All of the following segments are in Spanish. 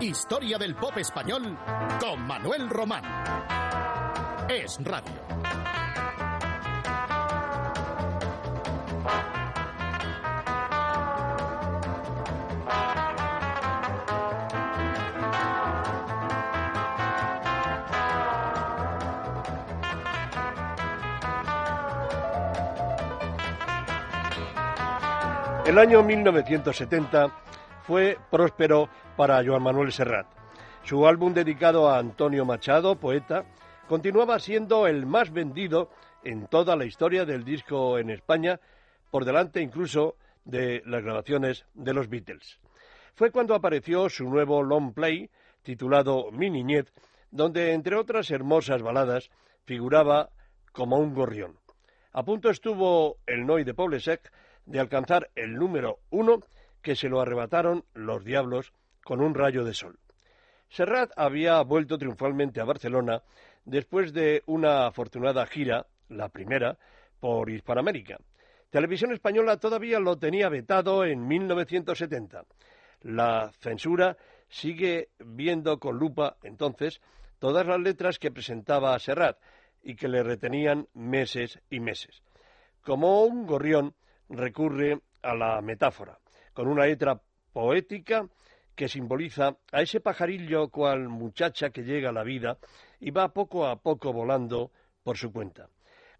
Historia del pop español con Manuel Román. Es radio. El año 1970 fue próspero para Joan Manuel Serrat. Su álbum dedicado a Antonio Machado, poeta, continuaba siendo el más vendido en toda la historia del disco en España, por delante incluso de las grabaciones de los Beatles. Fue cuando apareció su nuevo long play titulado Mi Niñez, donde entre otras hermosas baladas figuraba como un gorrión. A punto estuvo el Noy de Poblesec de alcanzar el número uno que se lo arrebataron los diablos con un rayo de sol. Serrat había vuelto triunfalmente a Barcelona después de una afortunada gira, la primera, por Hispanoamérica. Televisión Española todavía lo tenía vetado en 1970. La censura sigue viendo con lupa, entonces, todas las letras que presentaba a Serrat y que le retenían meses y meses. Como un gorrión recurre a la metáfora con una letra poética que simboliza a ese pajarillo cual muchacha que llega a la vida y va poco a poco volando por su cuenta.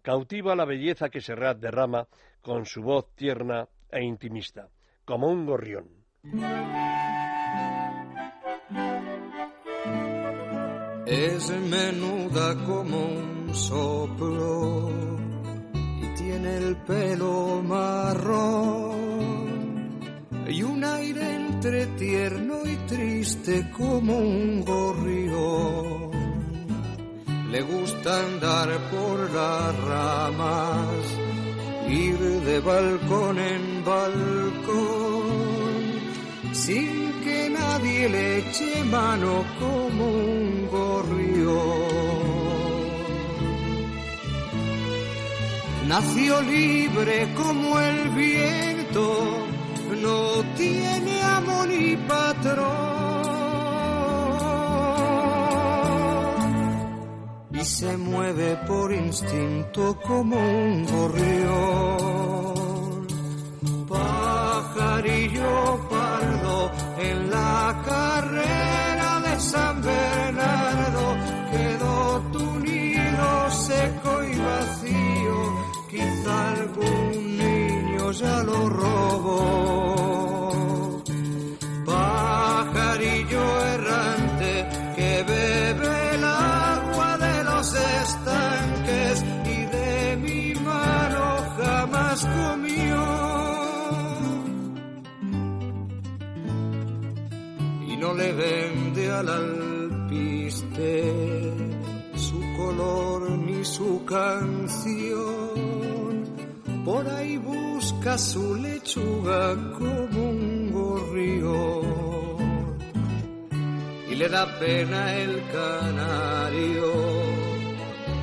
Cautiva la belleza que Serrat derrama con su voz tierna e intimista, como un gorrión. Es menuda como un soplo y tiene el pelo marrón entre tierno y triste como un gorrión. Le gusta andar por las ramas, ir de balcón en balcón, sin que nadie le eche mano como un gorrión. Nació libre como el viento no tiene ni patrón. Y se mueve por instinto como un gorrión. Pajarillo pardo en la carrera de San Bernardo. Quedó tu nido seco y vacío, quizá algún niño ya lo al alpiste su color ni su canción. Por ahí busca su lechuga como un gorrión. Y le da pena el canario,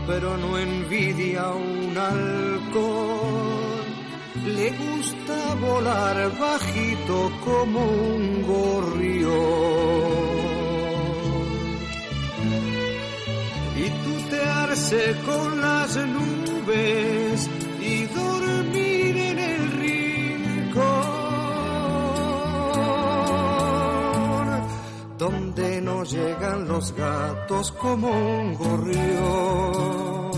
pero no envidia un halcón. Le gusta volar bajito como un gorrión. Tutearse con las nubes y dormir en el rincón donde no llegan los gatos como un gorrión.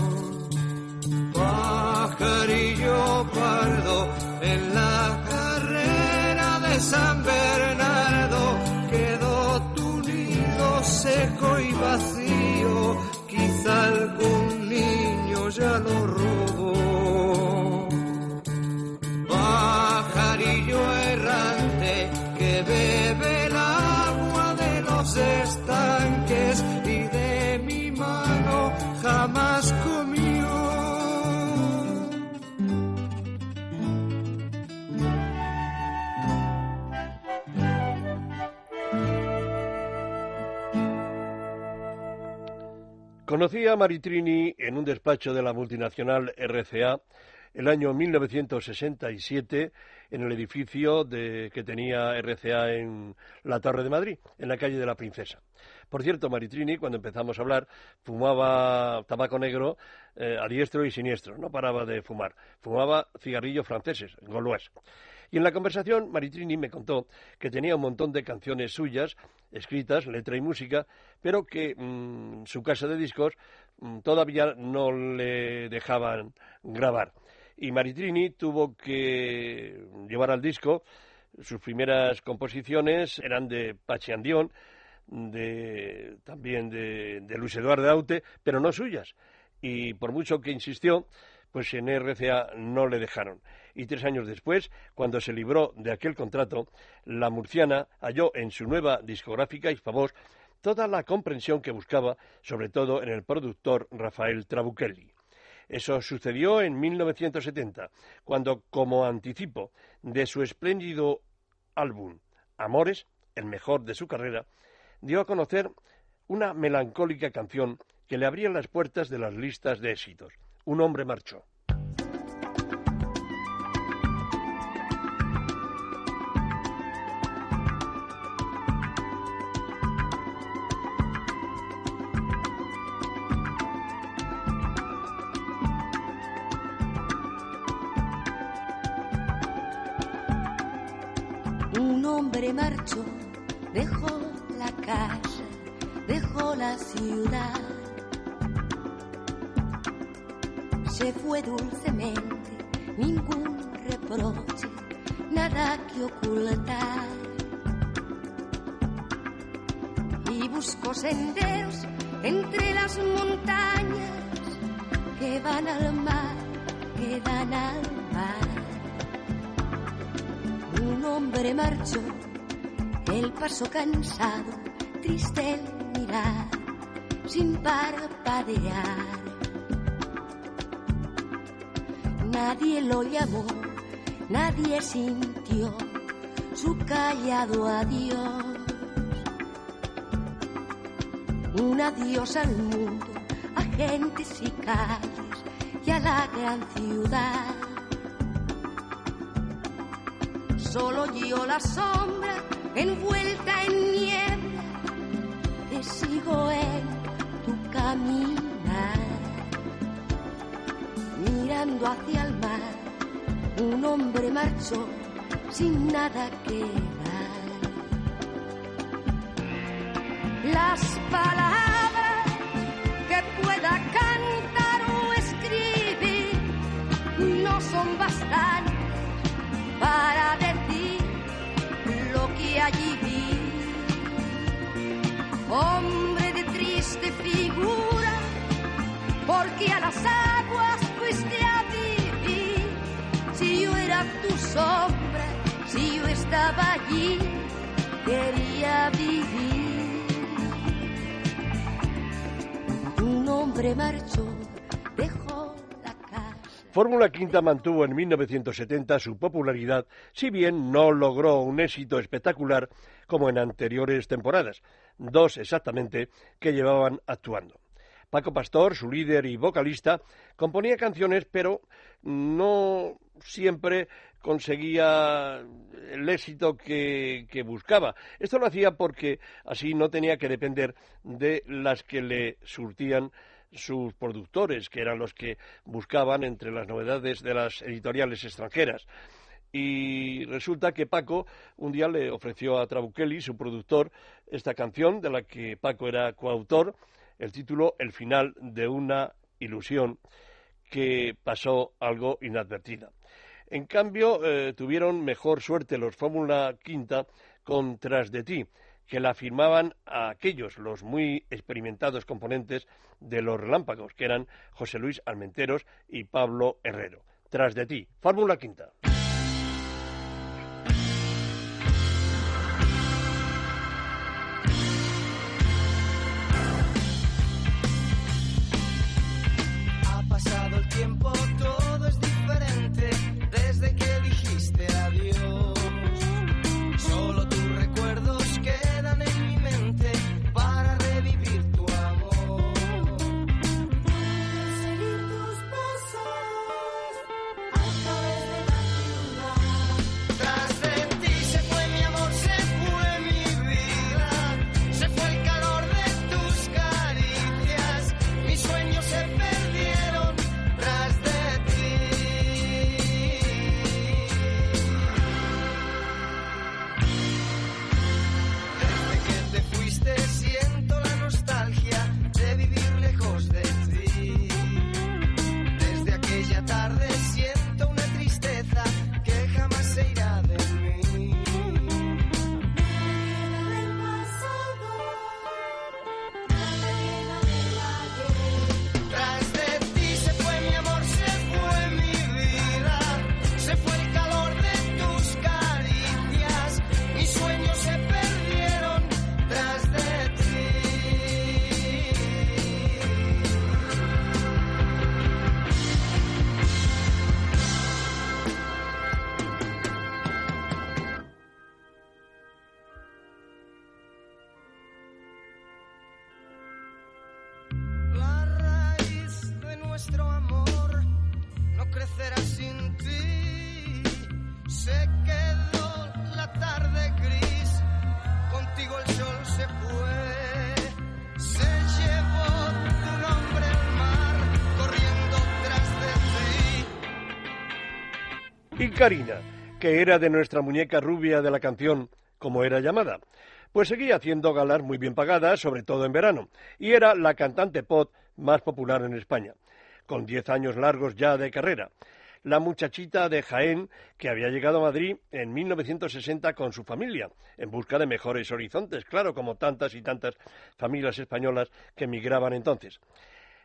Pajarillo pardo en la carrera de San Bernardo quedó tu nido seco y vacío niño ya Conocí a Maritrini en un despacho de la multinacional RCA el año 1967 en el edificio que tenía RCA en la Torre de Madrid, en la calle de la Princesa. Por cierto, Maritrini, cuando empezamos a hablar, fumaba tabaco negro eh, a diestro y siniestro, no paraba de fumar. Fumaba cigarrillos franceses, Gaulois. Y en la conversación, Maritrini me contó que tenía un montón de canciones suyas, escritas, letra y música, pero que mm, su casa de discos mm, todavía no le dejaban grabar. Y Maritrini tuvo que llevar al disco sus primeras composiciones eran de Pachi Andión, de, también de, de Luis Eduardo Aute, pero no suyas. Y por mucho que insistió, pues en RCA no le dejaron. Y tres años después, cuando se libró de aquel contrato, la murciana halló en su nueva discográfica Hispavox toda la comprensión que buscaba, sobre todo en el productor Rafael Trabuchelli. Eso sucedió en 1970, cuando, como anticipo de su espléndido álbum Amores, el mejor de su carrera, dio a conocer una melancólica canción que le abría las puertas de las listas de éxitos. Un hombre marchó. Un hombre marchó, dejó la casa, dejó la ciudad se fue dulcemente, ningún reproche, nada que ocultar. Y buscó senderos entre las montañas que van al mar, que dan al mar. Un hombre marchó, el paso cansado, triste el mirar, sin parpadear Nadie lo llamó, nadie sintió su callado adiós. Un adiós al mundo, a gentes y calles y a la gran ciudad. Solo yo la sombra envuelta en niebla, te sigo en tu caminar mirando hacia el mar, un hombre marchó sin nada que dar. Las palabras que pueda cantar o escribir no son bastantes para decir lo que allí vi. Hombre de triste figura, porque a las sombra, si yo estaba allí, quería vivir. Un hombre marchó. Fórmula Quinta mantuvo en 1970 su popularidad, si bien no logró un éxito espectacular como en anteriores temporadas, dos exactamente que llevaban actuando. Paco Pastor, su líder y vocalista, componía canciones, pero no siempre conseguía el éxito que, buscaba. Esto lo hacía porque así no tenía que depender de las que le surtían sus productores, que eran los que buscaban entre las novedades de las editoriales extranjeras. Y resulta que Paco un día le ofreció a Trabuchelli, su productor, esta canción de la que Paco era coautor, el título El final de una ilusión que pasó algo inadvertida. En cambio, eh, tuvieron mejor suerte los Fórmula Quinta con Tras de ti, que la firmaban aquellos, los muy experimentados componentes de los relámpagos, que eran José Luis Almenteros y Pablo Herrero. Tras de ti, Fórmula Quinta. Y Karina, que era de nuestra muñeca rubia de la canción, como era llamada. Pues seguía haciendo galas muy bien pagadas, sobre todo en verano, y era la cantante pop más popular en España, con diez años largos ya de carrera. La muchachita de Jaén, que había llegado a Madrid en 1960 con su familia, en busca de mejores horizontes, claro, como tantas y tantas familias españolas que emigraban entonces.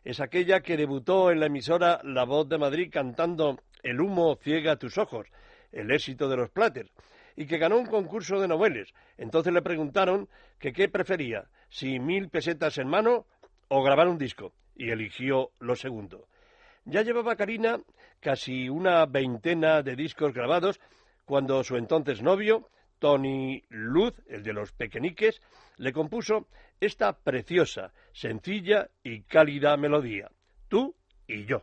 Es aquella que debutó en la emisora La Voz de Madrid cantando El humo ciega tus ojos, el éxito de los Platters, y que ganó un concurso de noveles. Entonces le preguntaron que qué prefería, si mil pesetas en mano o grabar un disco, y eligió lo segundo. Ya llevaba Karina casi una veintena de discos grabados cuando su entonces novio, Tony Luz, el de los pequeñiques, le compuso esta preciosa, sencilla y cálida melodía, Tú y yo.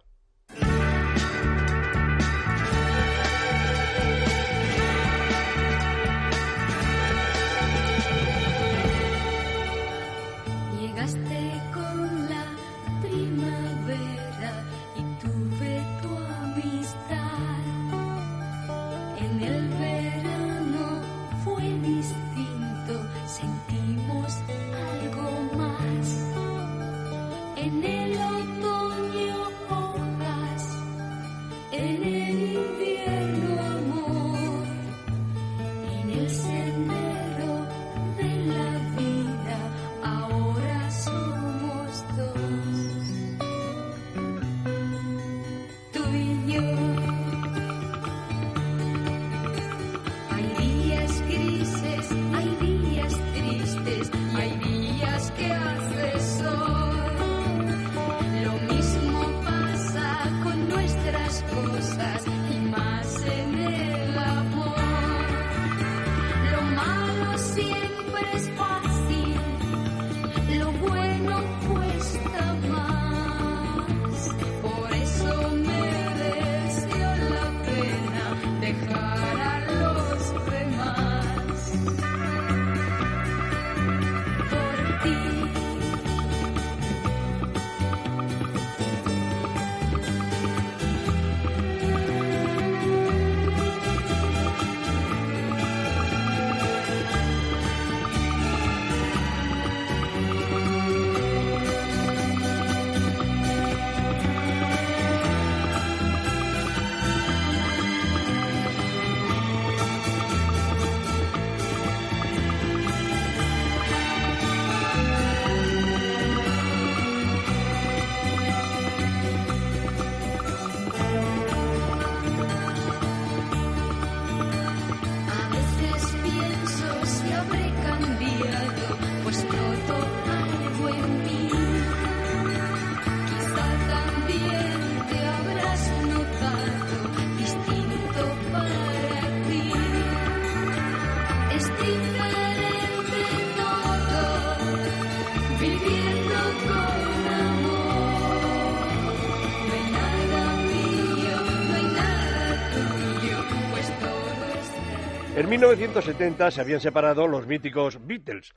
En 1970 se habían separado los míticos Beatles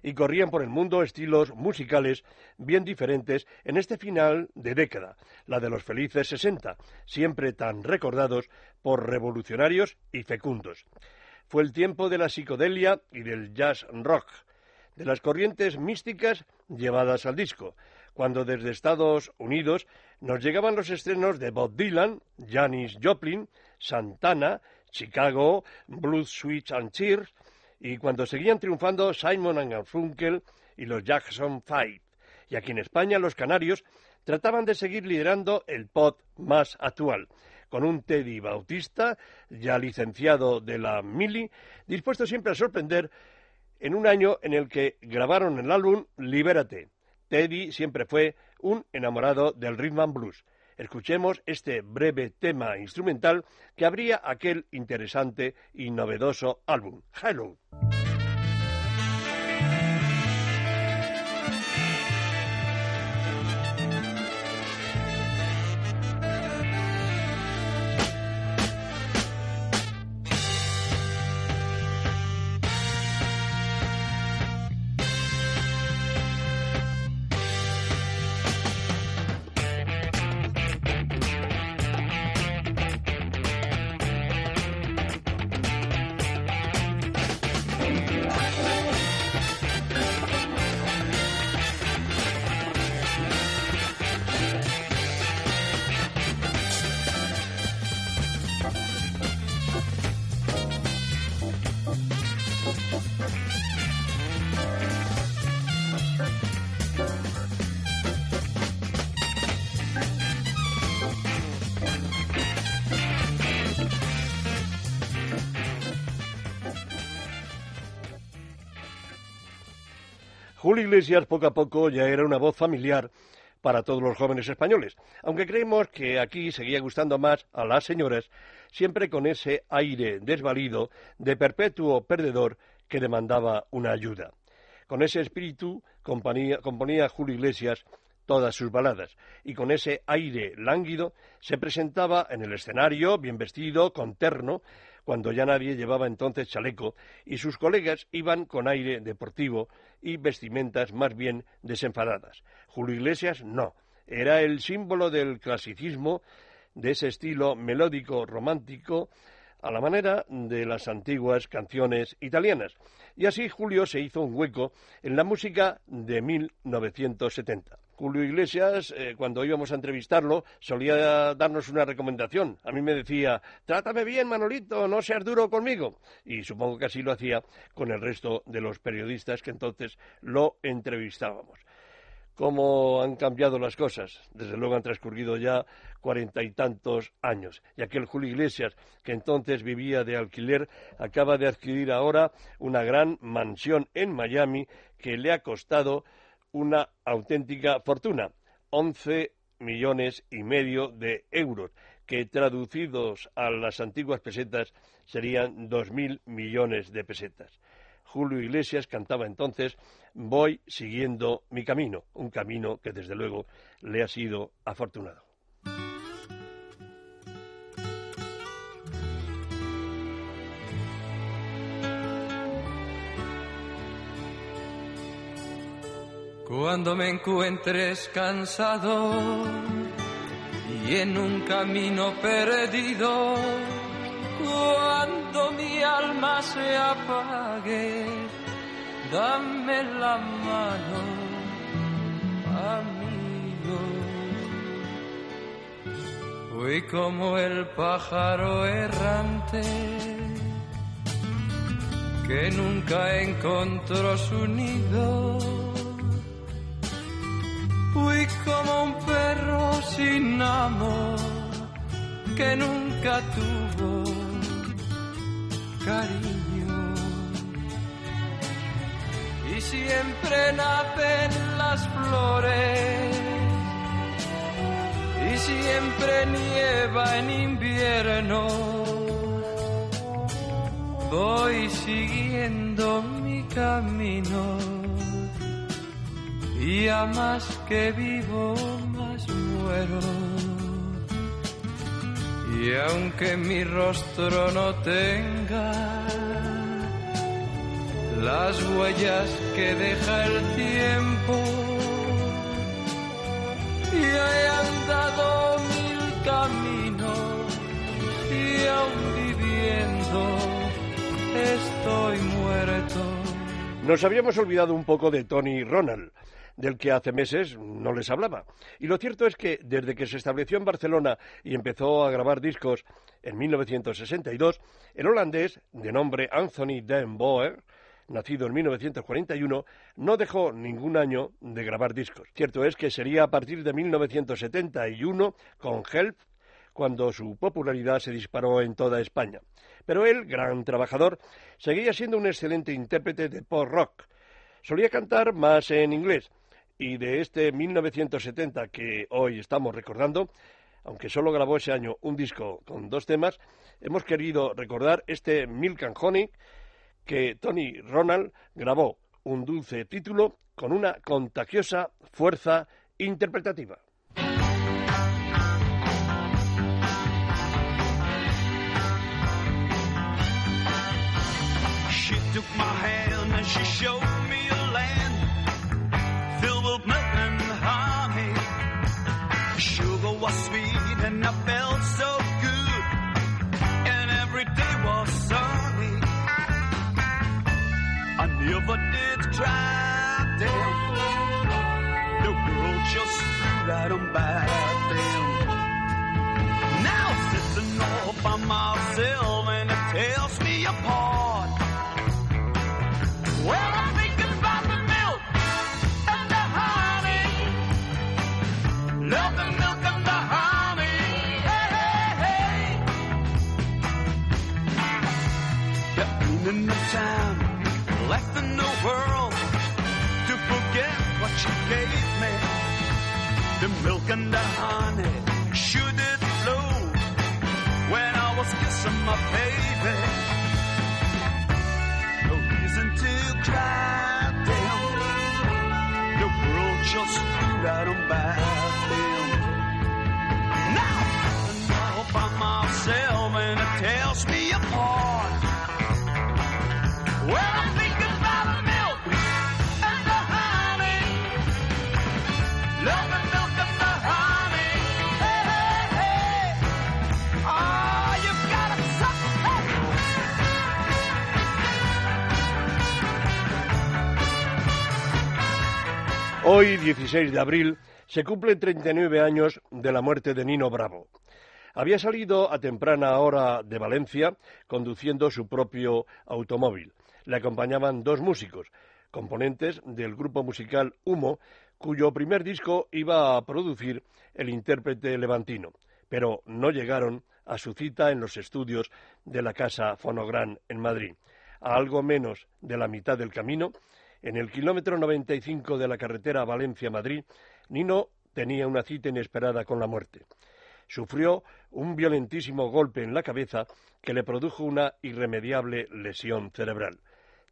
y corrían por el mundo estilos musicales bien diferentes en este final de década, la de los felices 60, siempre tan recordados por revolucionarios y fecundos. Fue el tiempo de la psicodelia y del jazz rock, de las corrientes místicas llevadas al disco, cuando desde Estados Unidos nos llegaban los estrenos de Bob Dylan, Janis Joplin, Santana, Chicago, Blues Switch and Cheers, y cuando seguían triunfando Simon and Garfunkel y los Jackson Five. Y aquí en España los canarios trataban de seguir liderando el pop más actual, con un Teddy Bautista, ya licenciado de la Mili, dispuesto siempre a sorprender en un año en el que grabaron el álbum Libérate. Teddy siempre fue un enamorado del rhythm and blues. Escuchemos este breve tema instrumental que abría aquel interesante y novedoso álbum. Hello. Julio Iglesias poco a poco ya era una voz familiar para todos los jóvenes españoles, aunque creemos que aquí seguía gustando más a las señoras, siempre con ese aire desvalido de perpetuo perdedor que demandaba una ayuda. Con ese espíritu componía, componía Julio Iglesias todas sus baladas, y con ese aire lánguido se presentaba en el escenario, bien vestido, con terno, cuando ya nadie llevaba entonces chaleco, y sus colegas iban con aire deportivo y vestimentas más bien desenfadadas. Julio Iglesias no, era el símbolo del clasicismo, de ese estilo melódico romántico, a la manera de las antiguas canciones italianas. Y así Julio se hizo un hueco en la música de 1970. Julio Iglesias, eh, cuando íbamos a entrevistarlo, solía darnos una recomendación. A mí me decía, trátame bien, Manolito, no seas duro conmigo. Y supongo que así lo hacía con el resto de los periodistas que entonces lo entrevistábamos. ¿Cómo han cambiado las cosas? Desde luego han transcurrido ya cuarenta y tantos años. Y aquel Julio Iglesias, que entonces vivía de alquiler, acaba de adquirir ahora una gran mansión en Miami que le ha costado una auténtica fortuna, 11 millones y medio de euros, que traducidos a las antiguas pesetas serían 2.000 millones de pesetas. Julio Iglesias cantaba entonces Voy siguiendo mi camino, un camino que desde luego le ha sido afortunado. Cuando me encuentres cansado y en un camino perdido, cuando mi alma se apague, dame la mano, amigo. Fui como el pájaro errante que nunca encontró su nido como un perro sin amor que nunca tuvo cariño. Y siempre nacen las flores y siempre nieva en invierno. Voy siguiendo mi camino y a más que vivo, más muero. Y aunque mi rostro no tenga las huellas que deja el tiempo, y he andado mil caminos y aún viviendo estoy muerto. Nos habíamos olvidado un poco de Tony Ronald del que hace meses no les hablaba. Y lo cierto es que desde que se estableció en Barcelona y empezó a grabar discos en 1962, el holandés, de nombre Anthony Den Boer, nacido en 1941, no dejó ningún año de grabar discos. Cierto es que sería a partir de 1971 con Help cuando su popularidad se disparó en toda España. Pero él, gran trabajador, seguía siendo un excelente intérprete de pop rock. Solía cantar más en inglés, y de este 1970 que hoy estamos recordando, aunque solo grabó ese año un disco con dos temas, hemos querido recordar este Milk and Honey que Tony Ronald grabó un dulce título con una contagiosa fuerza interpretativa. She took my hand and she showed hiding back then. Now sitting all by myself. Milk and the honey, should it flow when I was kissing my baby? No reason to cry, damn. The world just out on by Hoy, 16 de abril, se cumplen 39 años de la muerte de Nino Bravo. Había salido a temprana hora de Valencia conduciendo su propio automóvil. Le acompañaban dos músicos, componentes del grupo musical Humo, cuyo primer disco iba a producir el intérprete levantino, pero no llegaron a su cita en los estudios de la Casa Fonogran en Madrid. A algo menos de la mitad del camino, en el kilómetro 95 de la carretera Valencia-Madrid, Nino tenía una cita inesperada con la muerte. Sufrió un violentísimo golpe en la cabeza que le produjo una irremediable lesión cerebral.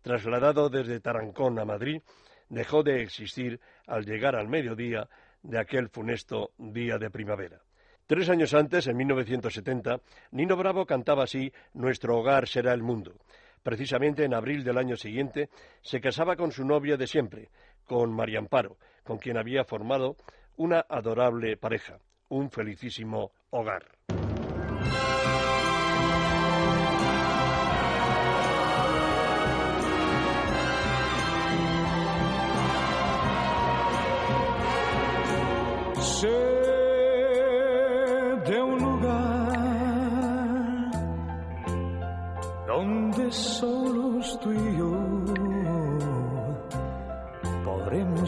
Trasladado desde Tarancón a Madrid, dejó de existir al llegar al mediodía de aquel funesto día de primavera. Tres años antes, en 1970, Nino Bravo cantaba así Nuestro hogar será el mundo. Precisamente en abril del año siguiente se casaba con su novia de siempre, con María Amparo, con quien había formado una adorable pareja, un felicísimo hogar.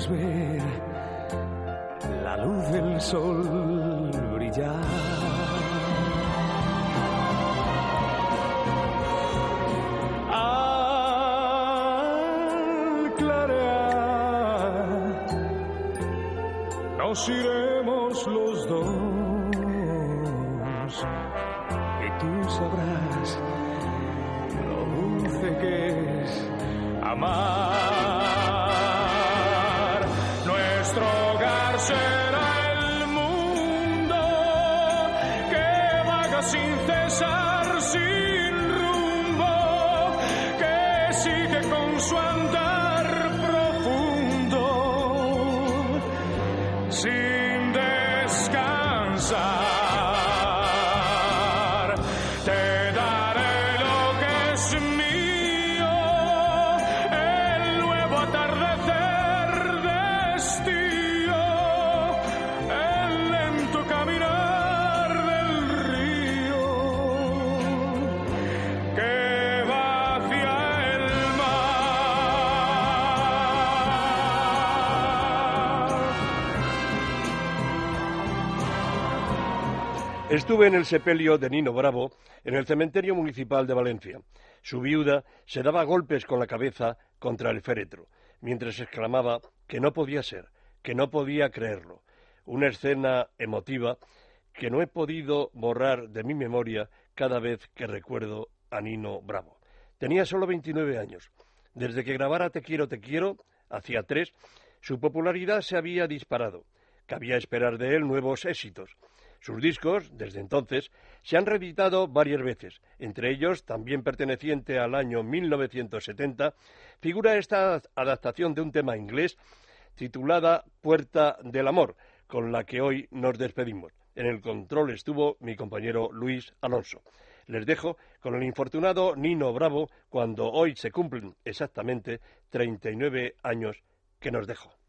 Podremos ver la luz del sol brillar. Al clarear nos iremos los dos y tú sabrás lo dulce que es amar. Será el mundo que vaga sin cesar, sin rumbo, que sigue con su andar profundo. Sin Estuve en el sepelio de Nino Bravo en el cementerio municipal de Valencia. Su viuda se daba golpes con la cabeza contra el féretro, mientras exclamaba que no podía ser, que no podía creerlo. Una escena emotiva que no he podido borrar de mi memoria cada vez que recuerdo a Nino Bravo. Tenía solo 29 años. Desde que grabara Te quiero, te quiero, hacía tres, su popularidad se había disparado. Cabía esperar de él nuevos éxitos. Sus discos, desde entonces, se han reeditado varias veces. Entre ellos, también perteneciente al año 1970, figura esta adaptación de un tema inglés titulada Puerta del Amor, con la que hoy nos despedimos. En el control estuvo mi compañero Luis Alonso. Les dejo con el infortunado Nino Bravo cuando hoy se cumplen exactamente 39 años que nos dejó.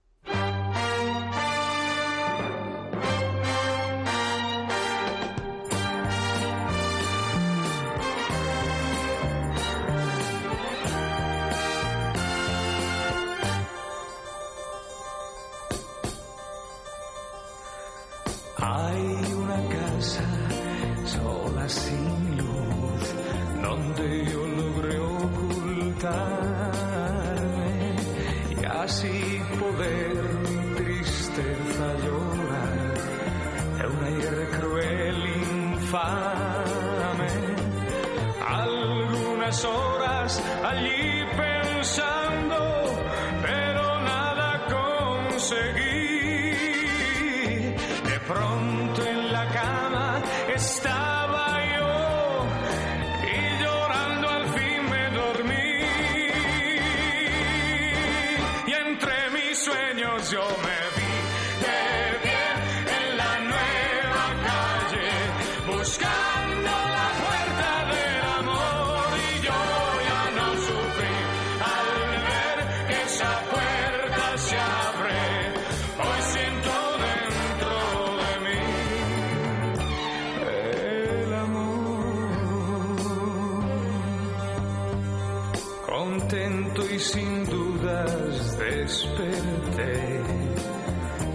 y sin dudas desperté,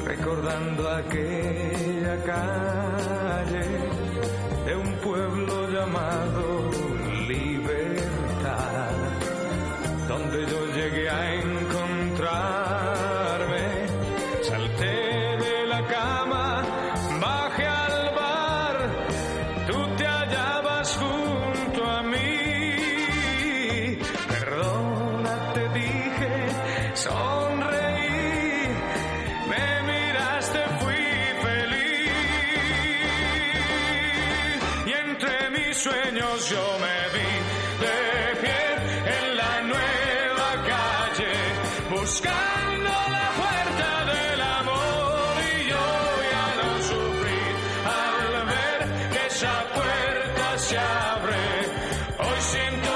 recordando aquella calle de un pueblo llamado Libertad, donde yo llegué a encontrar ocean.